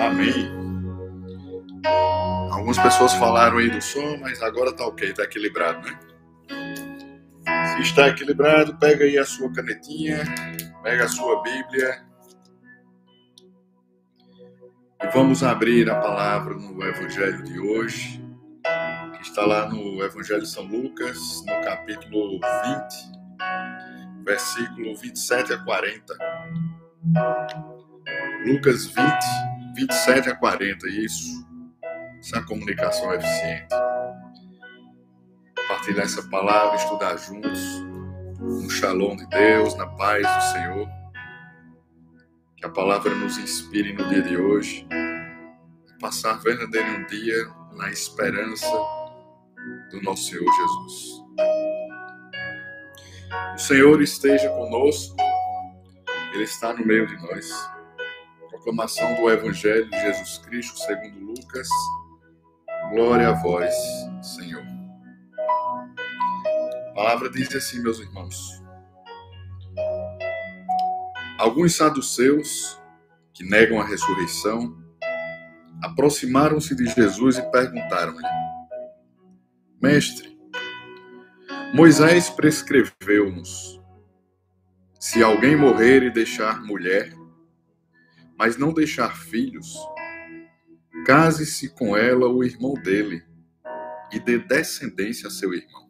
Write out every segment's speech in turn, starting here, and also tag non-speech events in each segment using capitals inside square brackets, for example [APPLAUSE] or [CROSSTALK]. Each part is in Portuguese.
Amém. Algumas pessoas falaram aí do som, mas agora tá ok, tá equilibrado, né? Se está equilibrado, pega aí a sua canetinha, pega a sua Bíblia e vamos abrir a palavra no Evangelho de hoje, que está lá no Evangelho de São Lucas, no capítulo 20, versículo 27 a 40. Lucas 20, 27 a 40, isso. Essa comunicação eficiente. Compartilhar essa palavra, estudar juntos, no shalom de Deus, na paz do Senhor. Que a palavra nos inspire no dia de hoje. Passar verdadeiro um dia na esperança do nosso Senhor Jesus. O Senhor esteja conosco, Ele está no meio de nós. Proclamação do Evangelho de Jesus Cristo segundo Lucas. Glória a vós, Senhor. A palavra diz assim, meus irmãos. Alguns saduceus, que negam a ressurreição, aproximaram-se de Jesus e perguntaram-lhe: Mestre, Moisés prescreveu-nos: se alguém morrer e deixar mulher, mas não deixar filhos, case-se com ela o irmão dele e dê descendência a seu irmão.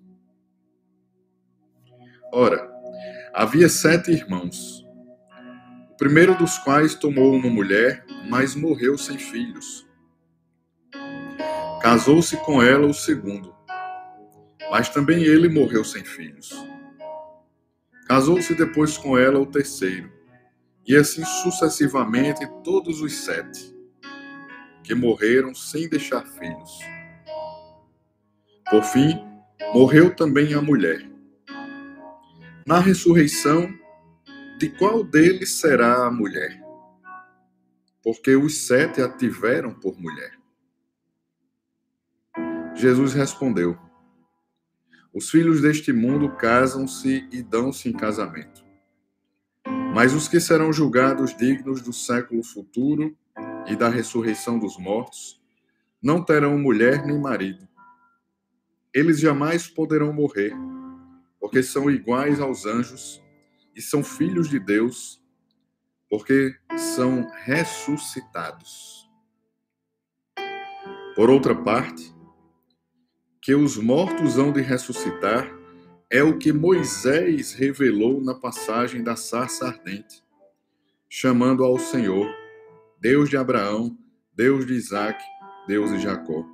Ora, havia sete irmãos primeiro dos quais tomou uma mulher, mas morreu sem filhos. Casou-se com ela o segundo, mas também ele morreu sem filhos. Casou-se depois com ela o terceiro, e assim sucessivamente todos os sete, que morreram sem deixar filhos. Por fim, morreu também a mulher. Na ressurreição, de qual deles será a mulher? Porque os sete a tiveram por mulher. Jesus respondeu: Os filhos deste mundo casam-se e dão-se em casamento. Mas os que serão julgados dignos do século futuro e da ressurreição dos mortos não terão mulher nem marido. Eles jamais poderão morrer, porque são iguais aos anjos e são filhos de Deus porque são ressuscitados. Por outra parte, que os mortos hão de ressuscitar é o que Moisés revelou na passagem da sarça ardente, chamando ao Senhor, Deus de Abraão, Deus de Isaac, Deus de Jacó.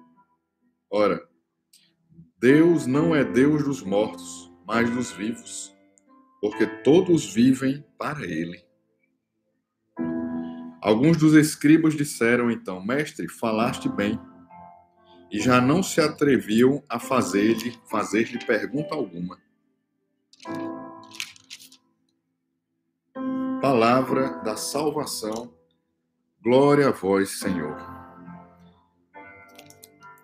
Ora, Deus não é Deus dos mortos, mas dos vivos porque todos vivem para ele. Alguns dos escribas disseram então: Mestre, falaste bem. E já não se atreviam a fazer-lhe fazer pergunta alguma. Palavra da salvação. Glória a vós, Senhor.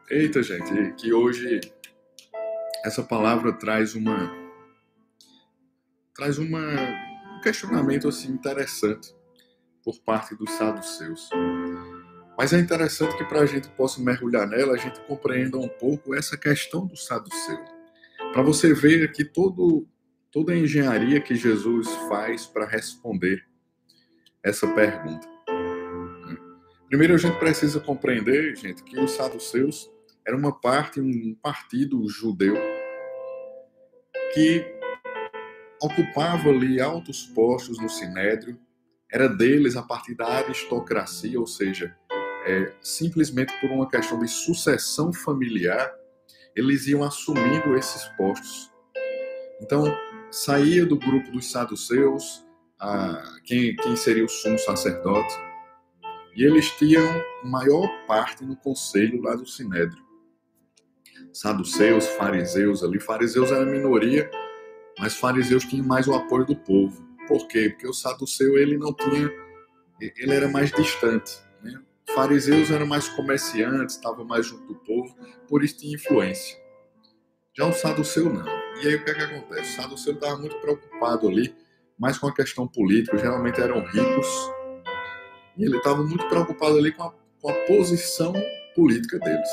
Eita, gente, que hoje essa palavra traz uma traz uma, um questionamento assim interessante por parte dos saduceus. Mas é interessante que para a gente possa mergulhar nela, a gente compreenda um pouco essa questão do saduceu. Para você ver aqui todo, toda a engenharia que Jesus faz para responder essa pergunta. Primeiro a gente precisa compreender, gente, que os saduceus era uma parte, um partido judeu que ocupava ali altos postos no Sinédrio, era deles a partir da aristocracia, ou seja, é, simplesmente por uma questão de sucessão familiar, eles iam assumindo esses postos. Então, saía do grupo dos saduceus, a, quem, quem seria o sumo sacerdote, e eles tinham maior parte no conselho lá do Sinédrio. Saduceus, fariseus ali, fariseus era minoria, mas fariseus tinham mais o apoio do povo. Por quê? Porque o saduceu ele não tinha, ele era mais distante. Fariseus eram mais comerciantes, estavam mais junto do povo, por isso tinha influência. Já o saduceu não. E aí o que é que acontece? O saduceu estava muito preocupado ali, mais com a questão política, geralmente eram ricos, e ele estava muito preocupado ali com a, com a posição política deles.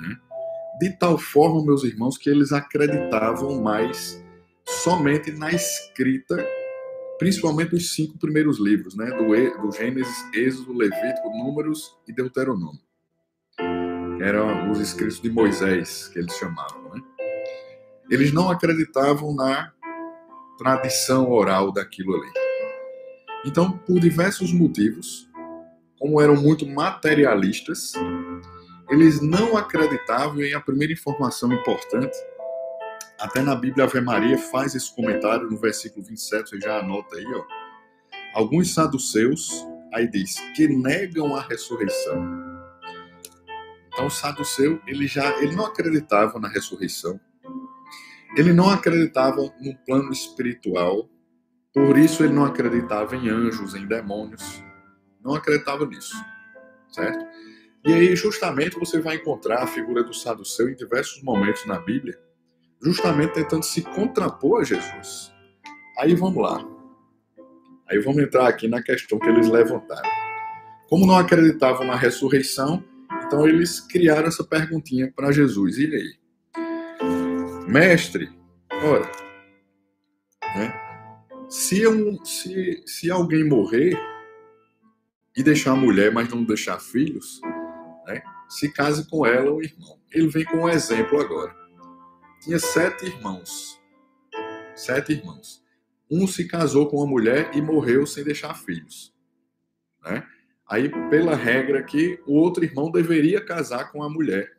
Né? De tal forma, meus irmãos, que eles acreditavam mais somente na escrita, principalmente os cinco primeiros livros, né? do, do Gênesis, Êxodo, Levítico, Números e Deuteronômio. Eram os escritos de Moisés, que eles chamavam. Né? Eles não acreditavam na tradição oral daquilo ali. Então, por diversos motivos, como eram muito materialistas, eles não acreditavam em a primeira informação importante. Até na Bíblia Ave Maria faz esse comentário no versículo 27, você já anota aí, ó. Alguns saduceus, aí diz, que negam a ressurreição. Então o saduceu, ele já ele não acreditava na ressurreição. Ele não acreditava no plano espiritual, por isso ele não acreditava em anjos, em demônios. Não acreditava nisso, certo? E aí, justamente, você vai encontrar a figura do saduceu em diversos momentos na Bíblia, justamente tentando se contrapor a Jesus. Aí vamos lá. Aí vamos entrar aqui na questão que eles levantaram. Como não acreditavam na ressurreição, então eles criaram essa perguntinha para Jesus. E aí? Mestre, ora, né? se, um, se, se alguém morrer e deixar mulher, mas não deixar filhos, né? se case com ela o irmão. Ele vem com um exemplo agora. Tinha sete irmãos. Sete irmãos. Um se casou com uma mulher e morreu sem deixar filhos. Né? Aí, pela regra aqui, o outro irmão deveria casar com a mulher.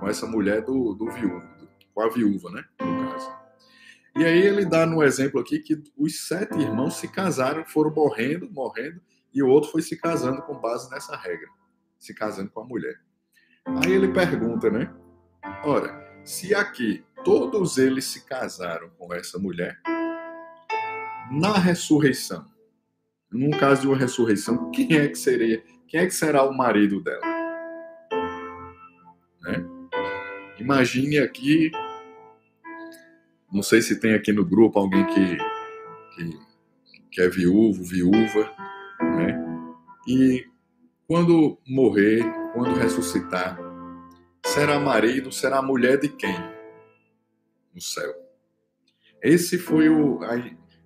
Com essa mulher do, do viúvo. Com a viúva, né? No caso. E aí ele dá no exemplo aqui que os sete irmãos se casaram, foram morrendo, morrendo, e o outro foi se casando com base nessa regra se casando com a mulher. Aí ele pergunta, né? Ora, se aqui todos eles se casaram com essa mulher, na ressurreição, num caso de uma ressurreição, quem é que seria? Quem é que será o marido dela? Né? Imagine aqui, não sei se tem aqui no grupo alguém que, que, que é viúvo, viúva, né? E quando morrer, quando ressuscitar, será marido, será mulher de quem? No céu. Esse foi o, a,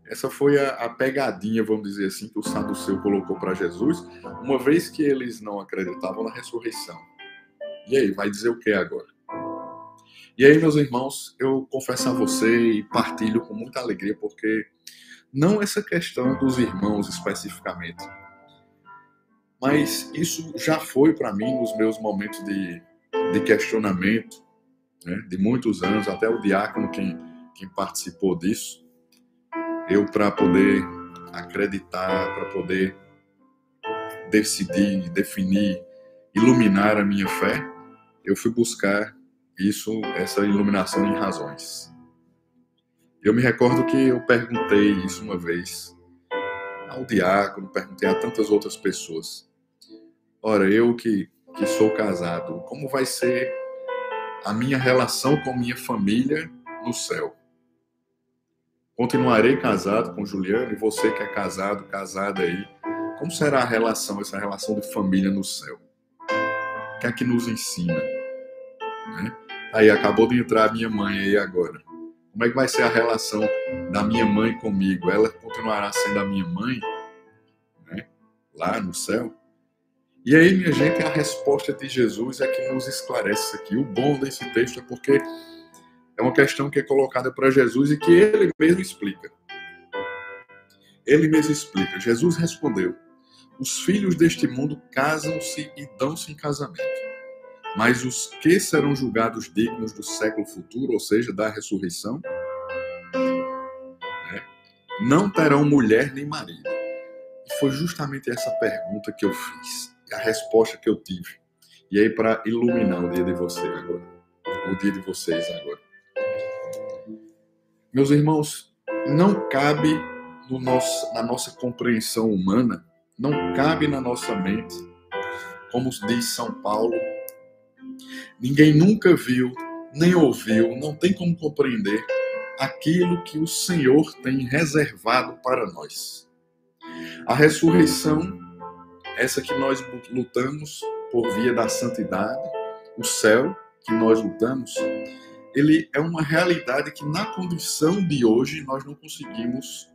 essa foi a, a, pegadinha, vamos dizer assim, que o Saduceu colocou para Jesus, uma vez que eles não acreditavam na ressurreição. E aí, vai dizer o que agora? E aí, meus irmãos, eu confesso a você e partilho com muita alegria, porque não essa questão dos irmãos especificamente, mas isso já foi para mim nos meus momentos de, de questionamento, né, de muitos anos, até o diácono quem, quem participou disso. Eu, para poder acreditar, para poder decidir, definir, iluminar a minha fé, eu fui buscar isso, essa iluminação em razões. Eu me recordo que eu perguntei isso uma vez ao diácono, perguntei a tantas outras pessoas. Ora, eu que, que sou casado, como vai ser a minha relação com minha família no céu? Continuarei casado com Juliano e você que é casado, casada aí, como será a relação, essa relação de família no céu? O que é que nos ensina? Né? Aí acabou de entrar a minha mãe aí agora. Como é que vai ser a relação da minha mãe comigo? Ela continuará sendo a minha mãe, né? Lá no céu? E aí, minha gente, a resposta de Jesus é que nos esclarece aqui. O bom desse texto é porque é uma questão que é colocada para Jesus e que ele mesmo explica. Ele mesmo explica. Jesus respondeu: Os filhos deste mundo casam-se e dão-se em casamento. Mas os que serão julgados dignos do século futuro, ou seja, da ressurreição, né, não terão mulher nem marido. E foi justamente essa pergunta que eu fiz a resposta que eu tive. E aí, para iluminar o dia de você agora, o dia de vocês agora. Meus irmãos, não cabe no nosso, na nossa compreensão humana, não cabe na nossa mente, como diz São Paulo, ninguém nunca viu, nem ouviu, não tem como compreender aquilo que o Senhor tem reservado para nós. A ressurreição essa que nós lutamos por via da santidade, o céu que nós lutamos, ele é uma realidade que na condição de hoje nós não conseguimos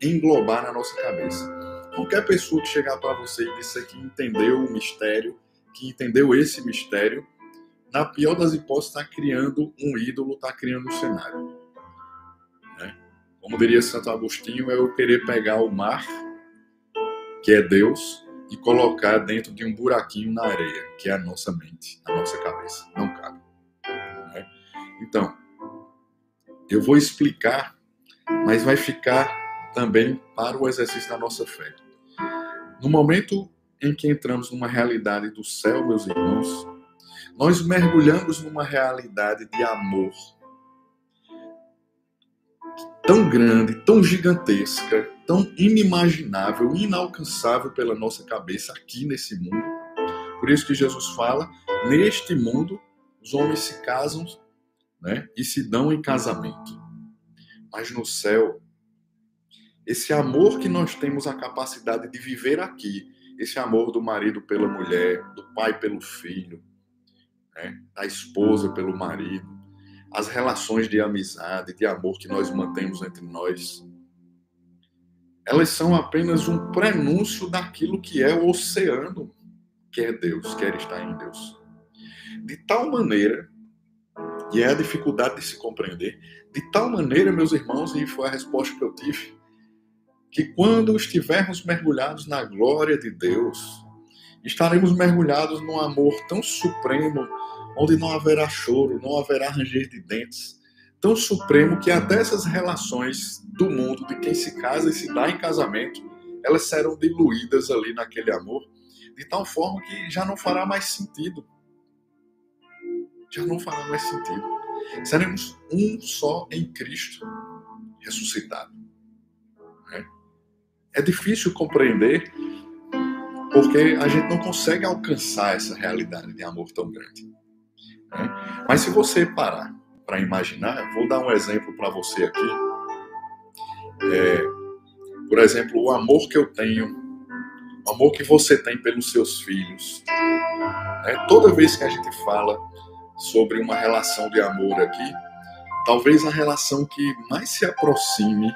englobar na nossa cabeça. Qualquer pessoa que chegar para você e disser que entendeu o mistério, que entendeu esse mistério, na pior das hipóteses está criando um ídolo, está criando um cenário. Né? Como diria Santo Agostinho, é eu querer pegar o mar, que é Deus, e colocar dentro de um buraquinho na areia, que é a nossa mente, a nossa cabeça. Não cabe. Né? Então, eu vou explicar, mas vai ficar também para o exercício da nossa fé. No momento em que entramos numa realidade do céu, meus irmãos, nós mergulhamos numa realidade de amor tão grande, tão gigantesca, tão inimaginável, inalcançável pela nossa cabeça aqui nesse mundo. Por isso que Jesus fala: neste mundo os homens se casam né, e se dão em casamento. Mas no céu, esse amor que nós temos a capacidade de viver aqui, esse amor do marido pela mulher, do pai pelo filho, né, da esposa pelo marido, as relações de amizade, de amor que nós mantemos entre nós, elas são apenas um prenúncio daquilo que é o oceano, que é Deus, quer estar em Deus. De tal maneira, e é a dificuldade de se compreender, de tal maneira, meus irmãos, e foi a resposta que eu tive, que quando estivermos mergulhados na glória de Deus, estaremos mergulhados num amor tão supremo, onde não haverá choro, não haverá ranger de dentes, tão supremo que até essas relações do mundo, de quem se casa e se dá em casamento, elas serão diluídas ali naquele amor, de tal forma que já não fará mais sentido. Já não fará mais sentido. Seremos um só em Cristo ressuscitado. É, é difícil compreender porque a gente não consegue alcançar essa realidade de amor tão grande. Né? Mas se você parar para imaginar, vou dar um exemplo para você aqui. É, por exemplo, o amor que eu tenho, o amor que você tem pelos seus filhos. Né? Toda vez que a gente fala sobre uma relação de amor aqui, talvez a relação que mais se aproxime,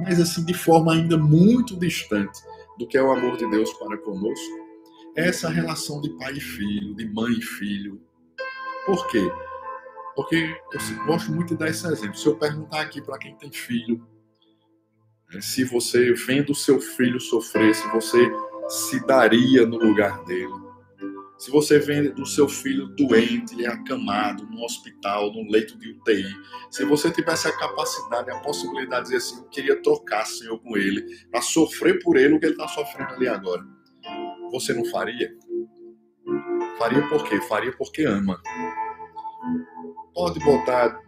mas assim de forma ainda muito distante do que é o amor de Deus para conosco, é essa relação de pai e filho, de mãe e filho, por quê? Porque eu gosto muito de dar esse exemplo. Se eu perguntar aqui para quem tem filho, né, se você vendo seu filho sofrer, se você se daria no lugar dele. Se você vê o seu filho doente, acamado, no hospital, no leito de UTI, se você tivesse a capacidade, a possibilidade de dizer assim, eu queria trocar, Senhor, com ele, para sofrer por ele o que ele está sofrendo ali agora, você não faria? Faria por quê? Faria porque ama. Pode botar.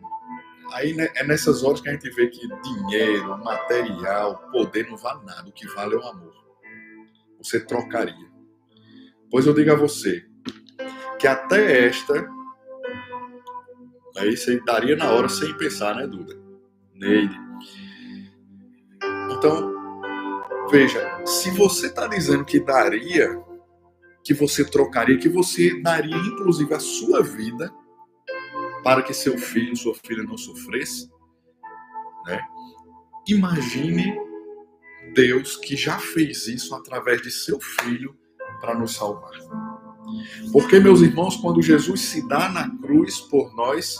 Aí né, é nessas horas que a gente vê que dinheiro, material, poder não vale nada. O que vale é o amor. Você trocaria. Pois eu digo a você que até esta. Aí você daria na hora sem pensar, né, Duda? Neide. Então, veja, se você está dizendo que daria que você trocaria, que você daria inclusive a sua vida para que seu filho, sua filha não sofresse, né? Imagine Deus que já fez isso através de seu filho para nos salvar. Porque, meus irmãos, quando Jesus se dá na cruz por nós,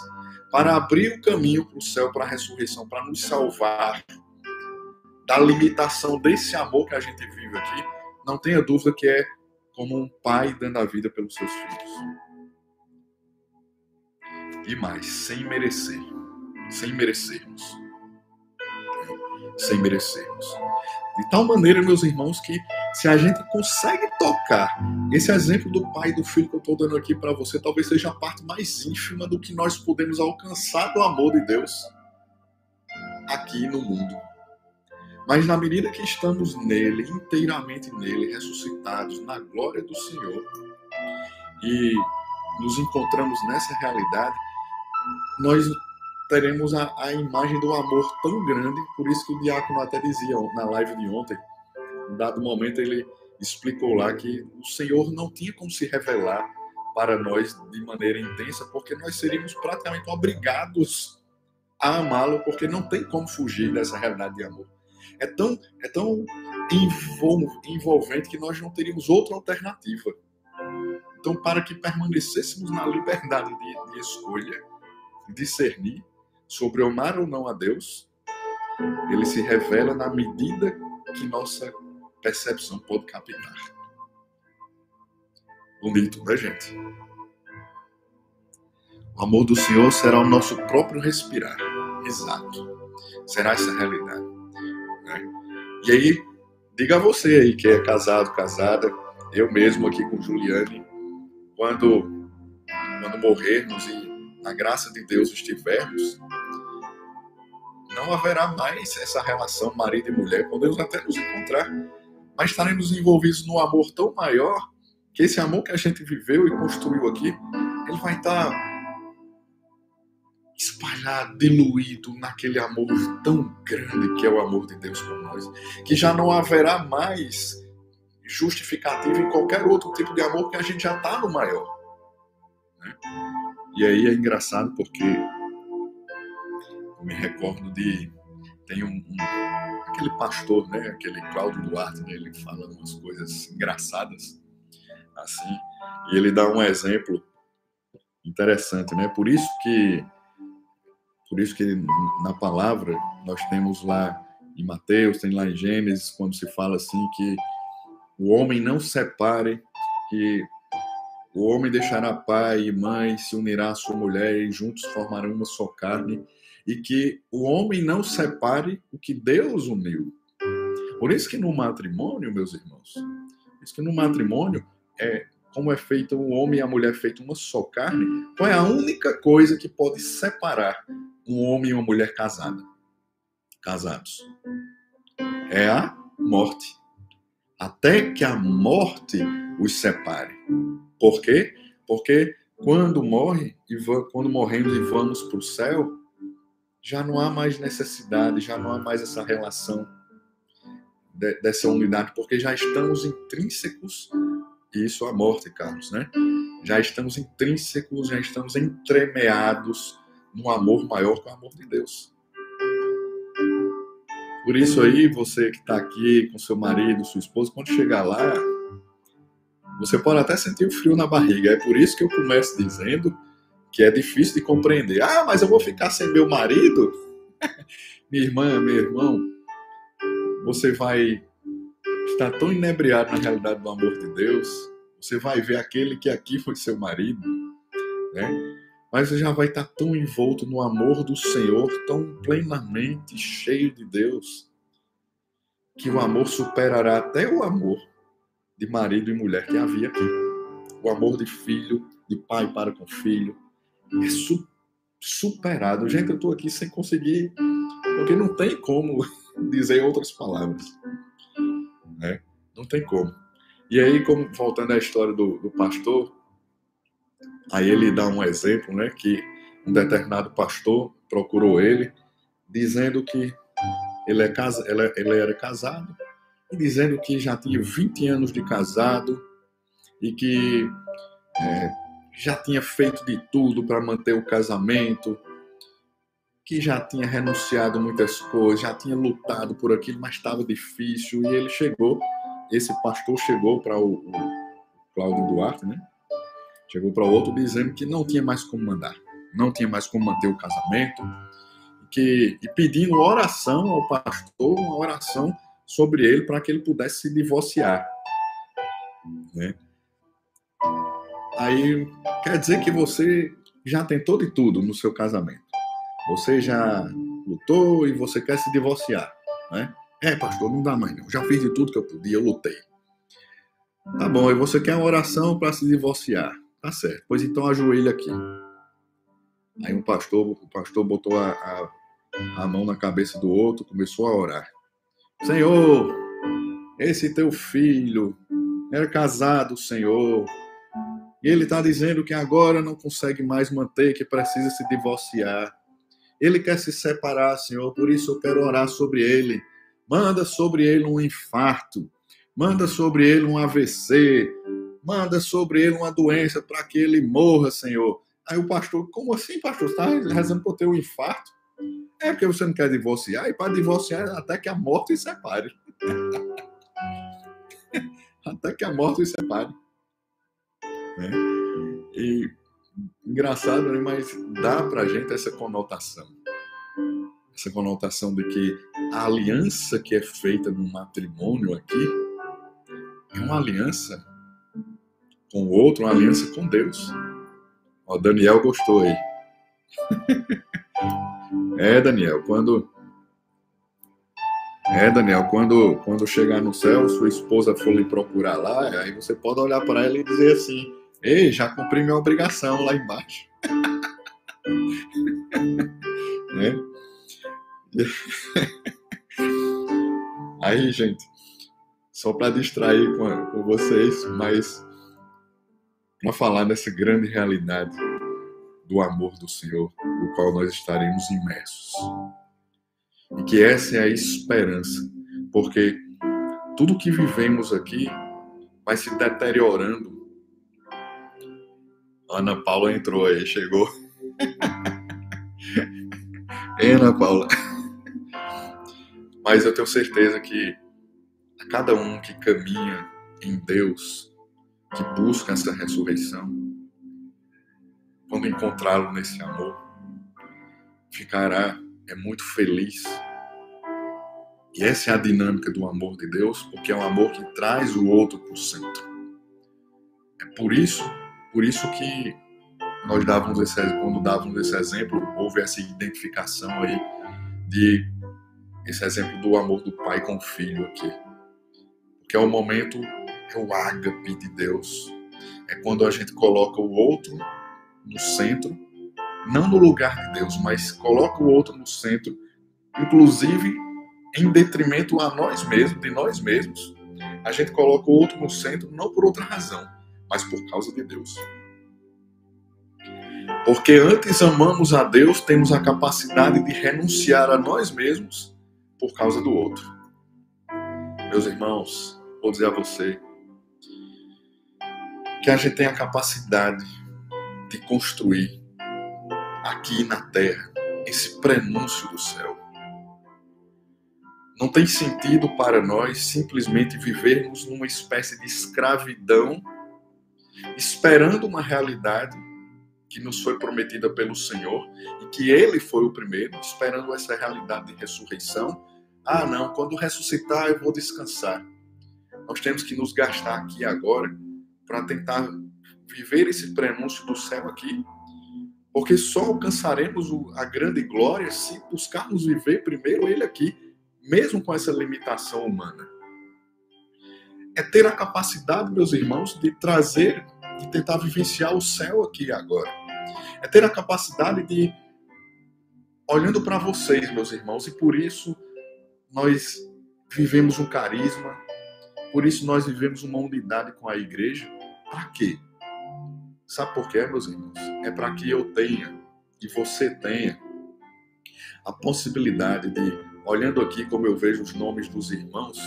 para abrir o caminho para o céu, para a ressurreição, para nos salvar da limitação desse amor que a gente vive aqui, não tenha dúvida que é como um pai dando a vida pelos seus filhos. E mais, sem merecer. Sem merecermos. Sem merecermos. De tal maneira, meus irmãos, que se a gente consegue tocar esse exemplo do pai e do filho que eu estou dando aqui para você, talvez seja a parte mais ínfima do que nós podemos alcançar do amor de Deus aqui no mundo. Mas na medida que estamos nele, inteiramente nele, ressuscitados na glória do Senhor, e nos encontramos nessa realidade, nós teremos a, a imagem do amor tão grande, por isso que o diácono até dizia na live de ontem, em dado momento ele, explicou lá que o Senhor não tinha como se revelar para nós de maneira intensa, porque nós seríamos praticamente obrigados a amá-lo, porque não tem como fugir dessa realidade de amor. É tão, é tão envolvente que nós não teríamos outra alternativa. Então, para que permanecêssemos na liberdade de, de escolha, discernir sobre amar ou não a Deus, ele se revela na medida que nossa percepção pode captar. Bonito, né, gente? O amor do Senhor será o nosso próprio respirar. Exato. Será essa realidade. Né? E aí, diga a você aí que é casado, casada, eu mesmo aqui com Juliane, quando, quando morrermos e na graça de Deus estivermos, não haverá mais essa relação marido e mulher, podemos até nos encontrar, mas estaremos envolvidos num amor tão maior que esse amor que a gente viveu e construiu aqui, ele vai estar espalhado, diluído naquele amor tão grande que é o amor de Deus por nós, que já não haverá mais justificativa em qualquer outro tipo de amor, porque a gente já está no maior. Né? E aí é engraçado porque eu me recordo de tem um, um, aquele pastor, né, aquele Cláudio Duarte, né, ele fala umas coisas engraçadas assim, e ele dá um exemplo interessante, né? Por isso que por isso que na palavra nós temos lá em Mateus, tem lá em Gênesis, quando se fala assim que o homem não separe, que o homem deixará pai e mãe, se unirá à sua mulher e juntos formarão uma só carne e que o homem não separe o que Deus uniu. Por isso que no matrimônio, meus irmãos, por isso que no matrimônio é como é feito o homem e a mulher feito uma só carne, qual é a única coisa que pode separar um homem e uma mulher casada, casados? É a morte. Até que a morte os separe. Por quê? Porque quando morre e quando morremos e vamos para o céu, já não há mais necessidade, já não há mais essa relação de, dessa unidade, porque já estamos intrínsecos, isso a morte, Carlos, né? Já estamos intrínsecos, já estamos entremeados num amor maior que o amor de Deus. Por isso aí, você que está aqui com seu marido, sua esposa, quando chegar lá, você pode até sentir o frio na barriga. É por isso que eu começo dizendo que é difícil de compreender. Ah, mas eu vou ficar sem meu marido? [LAUGHS] Minha irmã, meu irmão, você vai estar tão inebriado na realidade do amor de Deus, você vai ver aquele que aqui foi seu marido, né? Mas já vai estar tão envolto no amor do Senhor, tão plenamente cheio de Deus, que o amor superará até o amor de marido e mulher que havia aqui. O amor de filho, de pai para com filho, é su superado. Gente, eu estou aqui sem conseguir, porque não tem como [LAUGHS] dizer outras palavras. Né? Não tem como. E aí, como, voltando à história do, do pastor, aí ele dá um exemplo, né, que um determinado pastor procurou ele, dizendo que ele, é casa, ele, ele era casado, e dizendo que já tinha 20 anos de casado, e que é, já tinha feito de tudo para manter o casamento, que já tinha renunciado muitas coisas, já tinha lutado por aquilo, mas estava difícil. E ele chegou, esse pastor chegou para o, o Cláudio Duarte, né? Chegou para outro dizendo que não tinha mais como mandar, não tinha mais como manter o casamento, que, e pedindo oração ao pastor, uma oração sobre ele para que ele pudesse se divorciar. Né? Aí quer dizer que você já tentou de tudo no seu casamento. Você já lutou e você quer se divorciar, né? É, pastor, não dá mais não. Já fiz de tudo que eu podia, eu lutei. Tá bom, e você quer uma oração para se divorciar. Tá certo. Pois então ajoelha aqui. Aí um pastor, o pastor botou a, a, a mão na cabeça do outro, começou a orar. Senhor, esse teu filho era casado, Senhor, e ele está dizendo que agora não consegue mais manter, que precisa se divorciar. Ele quer se separar, Senhor, por isso eu quero orar sobre ele. Manda sobre ele um infarto. Manda sobre ele um AVC. Manda sobre ele uma doença para que ele morra, Senhor. Aí o pastor, como assim, pastor? Você está rezando por ter um infarto? É porque você não quer divorciar? E para divorciar, até que a morte se separe. [LAUGHS] até que a morte se separe. Né? E engraçado, né? mas dá para gente essa conotação. Essa conotação de que a aliança que é feita no matrimônio aqui é uma aliança com o outro, uma aliança com Deus. O Daniel gostou aí. [LAUGHS] é, Daniel, quando é, Daniel, quando, quando chegar no céu, sua esposa for lhe procurar lá, aí você pode olhar para ela e dizer assim: Ei, já cumpri minha obrigação lá embaixo. [LAUGHS] né? [LAUGHS] Aí, gente, só para distrair com, com vocês, mas para falar dessa grande realidade do amor do Senhor, no qual nós estaremos imersos. E que essa é a esperança, porque tudo que vivemos aqui vai se deteriorando. Ana Paula entrou aí, chegou. [LAUGHS] Ana Paula. Mas eu tenho certeza que a cada um que caminha em Deus, que busca essa ressurreição, quando encontrá-lo nesse amor, ficará é muito feliz. E essa é a dinâmica do amor de Deus, porque é um amor que traz o outro para o centro. É por isso, por isso que nós dávamos esse, quando dávamos esse exemplo, houve essa identificação aí de esse exemplo do amor do pai com o filho aqui. Porque é o momento, é o ágape de Deus. É quando a gente coloca o outro no centro não no lugar de Deus, mas coloca o outro no centro, inclusive em detrimento a nós mesmos, de nós mesmos. A gente coloca o outro no centro não por outra razão, mas por causa de Deus. Porque antes amamos a Deus, temos a capacidade de renunciar a nós mesmos por causa do outro. Meus irmãos, vou dizer a você que a gente tem a capacidade de construir aqui na terra, esse prenúncio do céu. Não tem sentido para nós simplesmente vivermos numa espécie de escravidão, esperando uma realidade que nos foi prometida pelo Senhor e que Ele foi o primeiro, esperando essa realidade de ressurreição. Ah, não, quando ressuscitar eu vou descansar. Nós temos que nos gastar aqui agora para tentar viver esse prenúncio do céu aqui porque só alcançaremos a grande glória se buscarmos viver primeiro Ele aqui, mesmo com essa limitação humana. É ter a capacidade, meus irmãos, de trazer, de tentar vivenciar o céu aqui agora. É ter a capacidade de, olhando para vocês, meus irmãos, e por isso nós vivemos um carisma, por isso nós vivemos uma unidade com a igreja. Para quê? Sabe por quê, meus irmãos? É para que eu tenha e você tenha a possibilidade de, olhando aqui como eu vejo os nomes dos irmãos,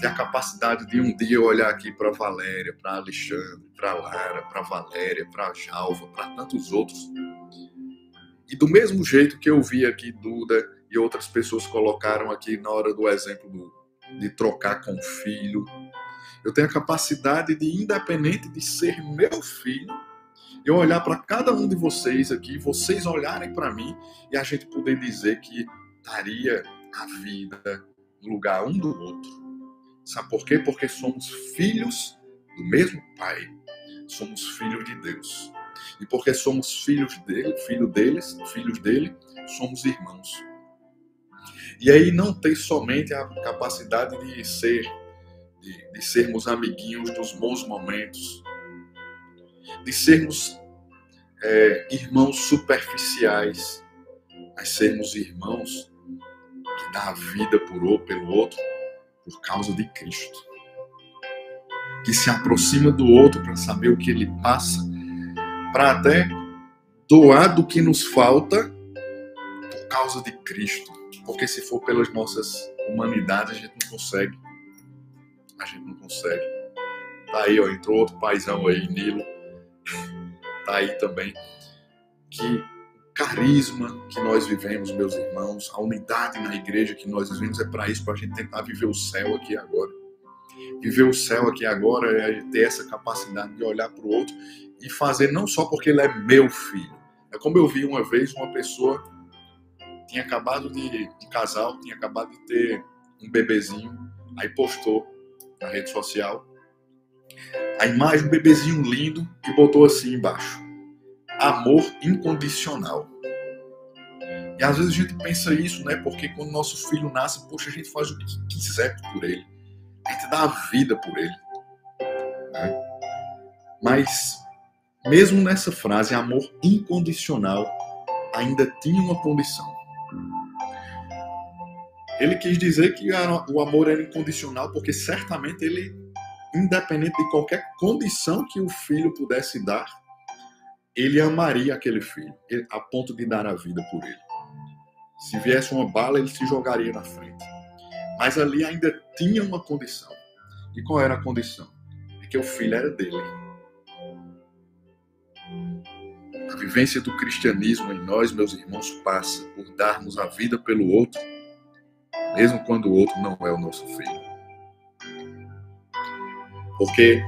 ter a capacidade de um dia olhar aqui para Valéria, para Alexandre, para Lara, para Valéria, para Jalva, para tantos outros. E do mesmo jeito que eu vi aqui Duda e outras pessoas colocaram aqui na hora do exemplo do, de trocar com filho, eu tenho a capacidade de, independente de ser meu filho, eu olhar para cada um de vocês aqui, vocês olharem para mim e a gente poder dizer que daria a vida no lugar um do outro. Sabe por quê? Porque somos filhos do mesmo Pai. Somos filhos de Deus. E porque somos filhos dele, filho deles, filhos dele, somos irmãos. E aí não tem somente a capacidade de ser de, de sermos amiguinhos dos bons momentos, de sermos é, irmãos superficiais, mas sermos irmãos que dá a vida por ou pelo outro por causa de Cristo. Que se aproxima do outro para saber o que ele passa, para até doar do que nos falta por causa de Cristo. Porque se for pelas nossas humanidades, a gente não consegue. A gente não consegue. Tá aí, ó, entrou outro paizão aí, Nilo. Tá aí também. Que carisma que nós vivemos, meus irmãos, a unidade na igreja que nós vivemos é para isso, para a gente tentar viver o céu aqui agora. Viver o céu aqui agora é ter essa capacidade de olhar para o outro e fazer não só porque ele é meu filho. É como eu vi uma vez uma pessoa tinha acabado de um casal tinha acabado de ter um bebezinho, aí postou na rede social a imagem do bebezinho lindo e botou assim embaixo: amor incondicional. E às vezes a gente pensa isso, né? Porque quando nosso filho nasce, poxa, a gente faz o que quiser por ele. A gente dá a vida por ele. Né? Mas, mesmo nessa frase, amor incondicional, ainda tinha uma condição. Ele quis dizer que o amor era incondicional, porque certamente ele, independente de qualquer condição que o filho pudesse dar, ele amaria aquele filho, a ponto de dar a vida por ele. Se viesse uma bala, ele se jogaria na frente. Mas ali ainda tinha uma condição. E qual era a condição? É que o filho era dele. A vivência do cristianismo em nós, meus irmãos, passa por darmos a vida pelo outro, mesmo quando o outro não é o nosso filho. Porque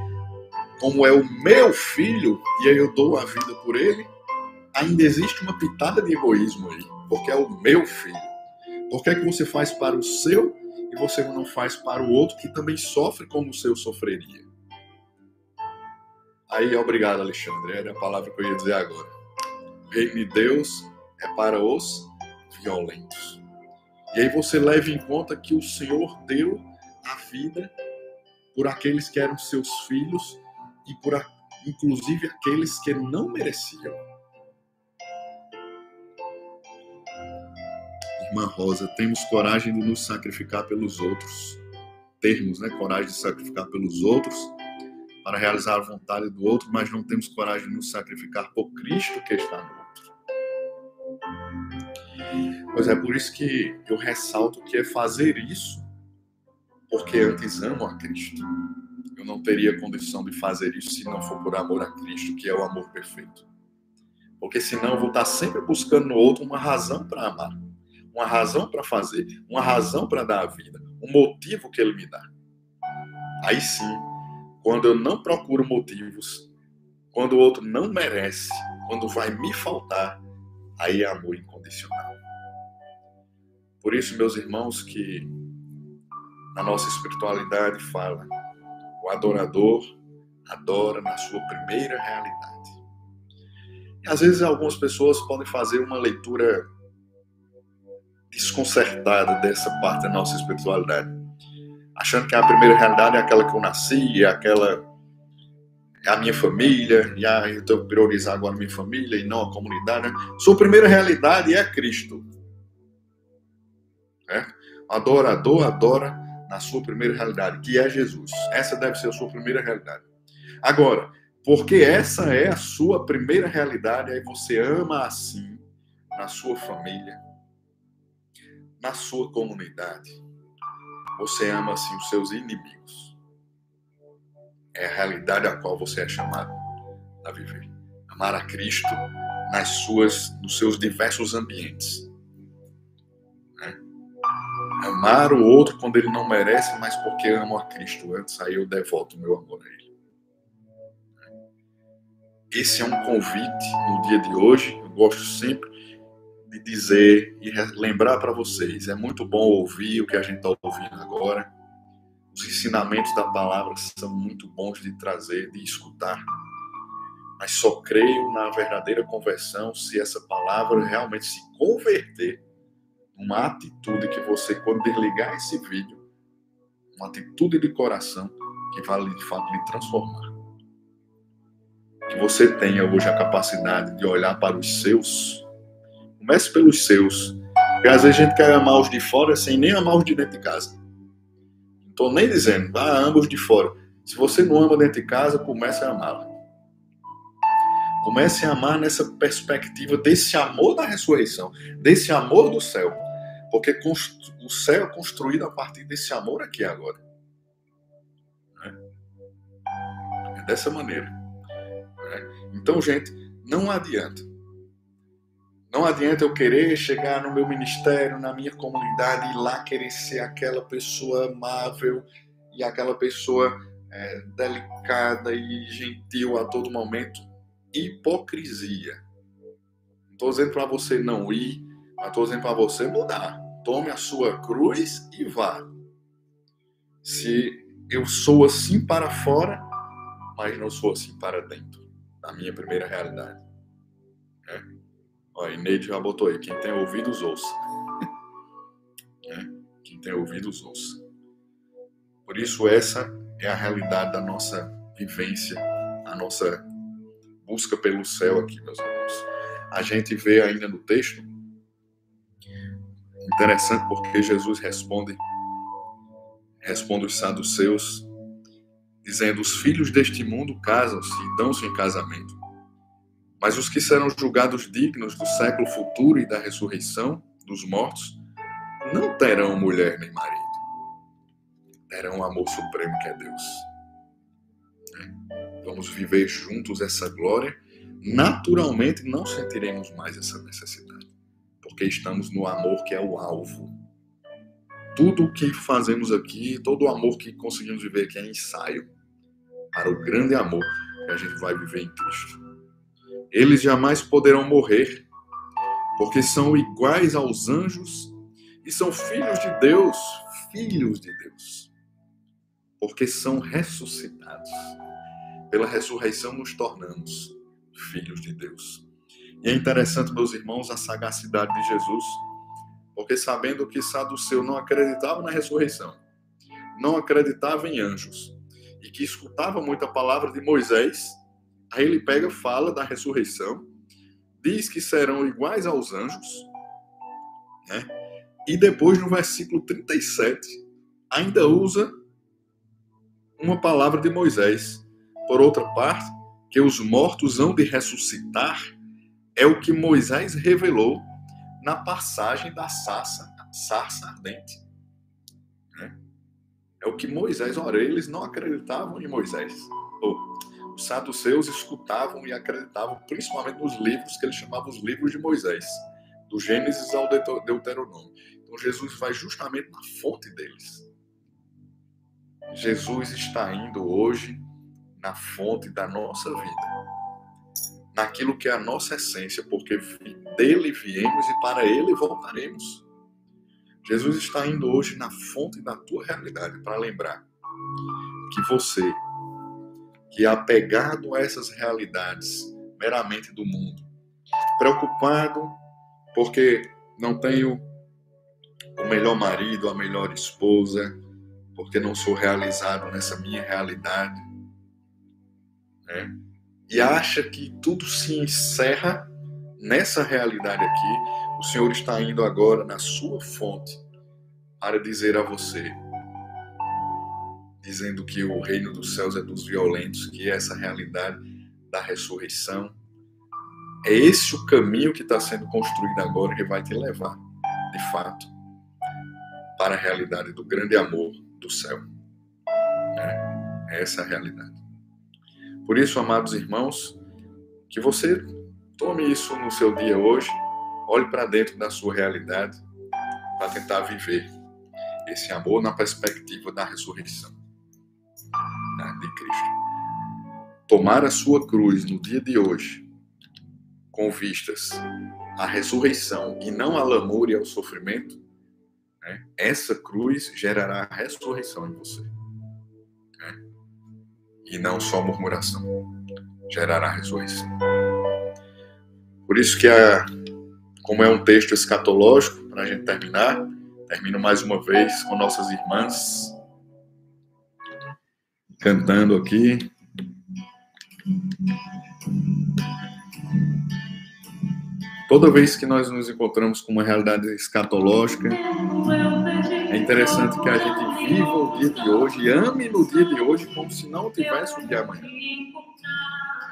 como é o meu filho e aí eu dou a vida por ele, ainda existe uma pitada de egoísmo aí, porque é o meu filho. Por que, é que você faz para o seu e você não faz para o outro que também sofre como o seu sofreria? Aí, obrigado, Alexandre. Era a palavra que eu ia dizer agora. Reino de Deus é para os violentos. E aí você leva em conta que o Senhor deu a vida por aqueles que eram seus filhos e por a, inclusive aqueles que não mereciam. Irmã Rosa, temos coragem de nos sacrificar pelos outros. Termos, né, coragem de sacrificar pelos outros para realizar a vontade do outro, mas não temos coragem de nos sacrificar por Cristo que está no Pois é por isso que eu ressalto que é fazer isso porque antes amo a Cristo eu não teria condição de fazer isso se não for por amor a Cristo, que é o amor perfeito. Porque senão eu vou estar sempre buscando no outro uma razão para amar, uma razão para fazer, uma razão para dar a vida, um motivo que ele me dá. Aí sim, quando eu não procuro motivos, quando o outro não merece, quando vai me faltar, aí é amor incondicional. Por isso, meus irmãos, que na nossa espiritualidade fala o adorador adora na sua primeira realidade. E às vezes algumas pessoas podem fazer uma leitura desconcertada dessa parte da nossa espiritualidade, achando que a primeira realidade é aquela que eu nasci, é aquela a minha família, ah, eu tenho que priorizar agora a minha família e não a comunidade. Né? Sua primeira realidade é Cristo. É? Adorador adora na sua primeira realidade, que é Jesus. Essa deve ser a sua primeira realidade. Agora, porque essa é a sua primeira realidade, aí você ama assim na sua família, na sua comunidade. Você ama assim os seus inimigos. É a realidade a qual você é chamado a viver. Amar a Cristo nas suas, nos seus diversos ambientes amar o outro quando ele não merece, mas porque amo a Cristo antes, aí eu devolvo o meu amor a ele. Esse é um convite no dia de hoje, eu gosto sempre de dizer e lembrar para vocês, é muito bom ouvir o que a gente está ouvindo agora. Os ensinamentos da palavra são muito bons de trazer, de escutar. Mas só creio na verdadeira conversão se essa palavra realmente se converter uma atitude que você, quando desligar esse vídeo, uma atitude de coração que vai de fato lhe transformar. Que você tenha hoje a capacidade de olhar para os seus. Comece pelos seus. Porque às vezes a gente quer amar os de fora sem nem amar os de dentro de casa. Estou nem dizendo, ah, ama os de fora. Se você não ama dentro de casa, comece a amá-la. Comece a amar nessa perspectiva desse amor da ressurreição, desse amor do céu. Porque o céu é construído a partir desse amor aqui agora. É dessa maneira. Né? Então, gente, não adianta. Não adianta eu querer chegar no meu ministério, na minha comunidade e lá querer ser aquela pessoa amável e aquela pessoa é, delicada e gentil a todo momento. Hipocrisia. Não estou dizendo para você não ir, mas estou dizendo para você mudar. Tome a sua cruz e vá. Se eu sou assim para fora, mas não sou assim para dentro, na minha primeira realidade. Ó, Ineide já botou aí, quem tem ouvidos ouça. [LAUGHS] É. Quem tem ouvidos ouça. Por isso essa é a realidade da nossa vivência, a nossa busca pelo céu aqui, meus irmãos. A gente vê ainda no texto, interessante porque Jesus responde, responde os saduceus, dizendo: Os filhos deste mundo casam-se e dão-se em casamento. Mas os que serão julgados dignos do século futuro e da ressurreição dos mortos não terão mulher nem marido terão o amor supremo que é Deus. Vamos viver juntos essa glória. Naturalmente, não sentiremos mais essa necessidade, porque estamos no amor que é o alvo. Tudo o que fazemos aqui, todo o amor que conseguimos viver aqui é ensaio para o grande amor que a gente vai viver em Cristo. Eles jamais poderão morrer, porque são iguais aos anjos e são filhos de Deus, filhos de Deus porque são ressuscitados. Pela ressurreição nos tornamos filhos de Deus. E é interessante, meus irmãos, a sagacidade de Jesus, porque sabendo que Saduceu não acreditava na ressurreição, não acreditava em anjos, e que escutava muito a palavra de Moisés, aí ele pega, fala da ressurreição, diz que serão iguais aos anjos, né? e depois no versículo 37 ainda usa uma palavra de Moisés. Por outra parte, que os mortos hão de ressuscitar é o que Moisés revelou na passagem da sarça, sarça ardente. Né? É o que Moisés, ora, eles não acreditavam em Moisés. Oh, os saduceus escutavam e acreditavam principalmente nos livros que ele chamava os livros de Moisés, do Gênesis ao Deuteronômio. Então Jesus vai justamente na fonte deles. Jesus está indo hoje na fonte da nossa vida, naquilo que é a nossa essência, porque dele viemos e para ele voltaremos. Jesus está indo hoje na fonte da tua realidade para lembrar que você, que é apegado a essas realidades meramente do mundo, preocupado porque não tenho o melhor marido, a melhor esposa, porque não sou realizado nessa minha realidade. Né? E acha que tudo se encerra nessa realidade aqui. O Senhor está indo agora na sua fonte para dizer a você, dizendo que o reino dos céus é dos violentos, que é essa realidade da ressurreição. É esse o caminho que está sendo construído agora que vai te levar, de fato, para a realidade do grande amor do céu. É, essa é a realidade. Por isso, amados irmãos, que você tome isso no seu dia hoje, olhe para dentro da sua realidade para tentar viver esse amor na perspectiva da ressurreição de Cristo. Tomar a sua cruz no dia de hoje, com vistas à ressurreição e não à lamúria e ao sofrimento, né? Essa cruz gerará ressurreição em você. Né? E não só murmuração. Gerará ressurreição. Por isso que, a, como é um texto escatológico, para a gente terminar, termino mais uma vez com nossas irmãs cantando aqui. Toda vez que nós nos encontramos com uma realidade escatológica, é interessante que a gente viva o dia de hoje e ame no dia de hoje como se não tivesse o dia amanhã.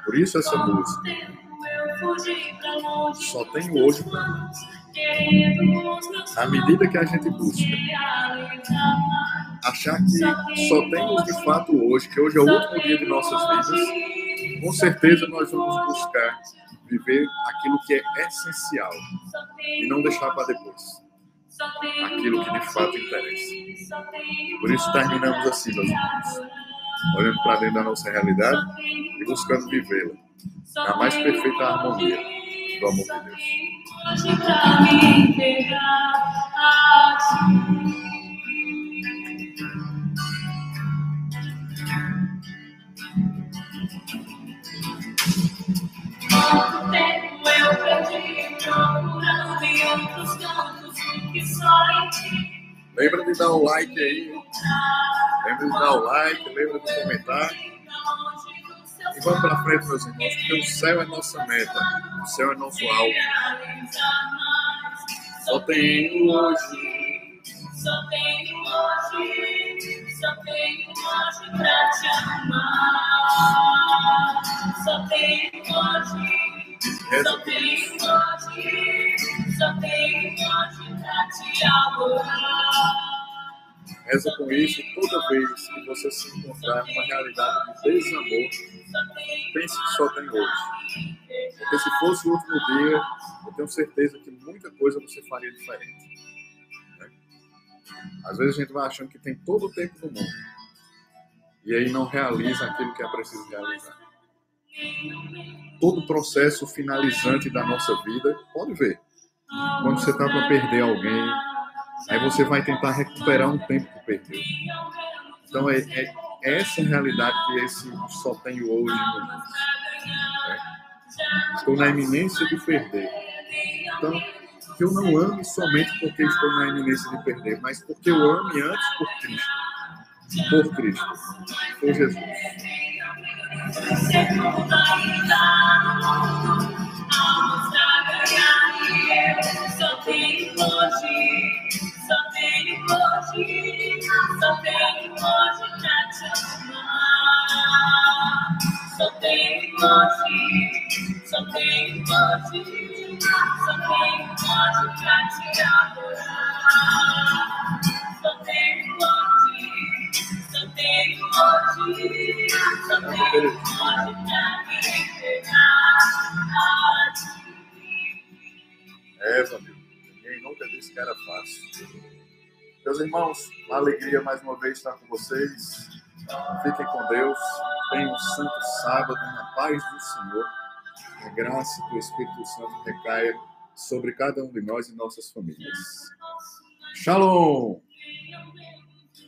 Por isso essa música. Só tem o hoje para mim. À medida que a gente busca achar que só temos de fato hoje, que hoje é o último dia de nossas vidas, com certeza nós vamos buscar viver aquilo que é essencial e não deixar para depois. Aquilo que de fato interessa. Por isso terminamos assim, meus irmãos, olhando para dentro da nossa realidade e buscando vivê-la na mais perfeita harmonia do amor de Deus. Quanto tempo eu perdi procurando em outros cantos o que só em ti. Lembra de dar o like aí. Lembra de dar o like, lembra de comentar. E vamos para frente, meus irmãos, porque o céu é nossa meta, o céu é nosso alvo. Só tenho hoje, só tenho hoje, só tenho hoje pra te amar. Só tenho hoje, só tenho hoje, só tenho hoje pra te amar. Reza com isso toda vez que você se encontrar numa realidade de desamor, pense que só tem hoje. Porque se fosse o último dia, eu tenho certeza que muita coisa você faria diferente. Às vezes a gente vai achando que tem todo o tempo do mundo. E aí não realiza aquilo que é preciso realizar. Todo o processo finalizante da nossa vida, pode ver. Quando você está para perder alguém, Aí você vai tentar recuperar um tempo que perdeu. Então é, é essa realidade que esse só tenho hoje no mundo. Né? Estou na iminência de perder. Então, que eu não ame somente porque estou na iminência de perder, mas porque eu ame antes por Cristo. Por Cristo. Por Jesus. Só tenho hoje só tenho hoje, só tenho hoje pra te amar. Só só tenho hoje, só tenho hoje pra te adorar. Só só tenho hoje pra me entregar. É, Vanil nunca disse que era fácil. Meus irmãos, uma alegria mais uma vez estar com vocês. Fiquem com Deus. Tenham um santo sábado na paz do Senhor. A graça do Espírito Santo recaia sobre cada um de nós e nossas famílias. Shalom!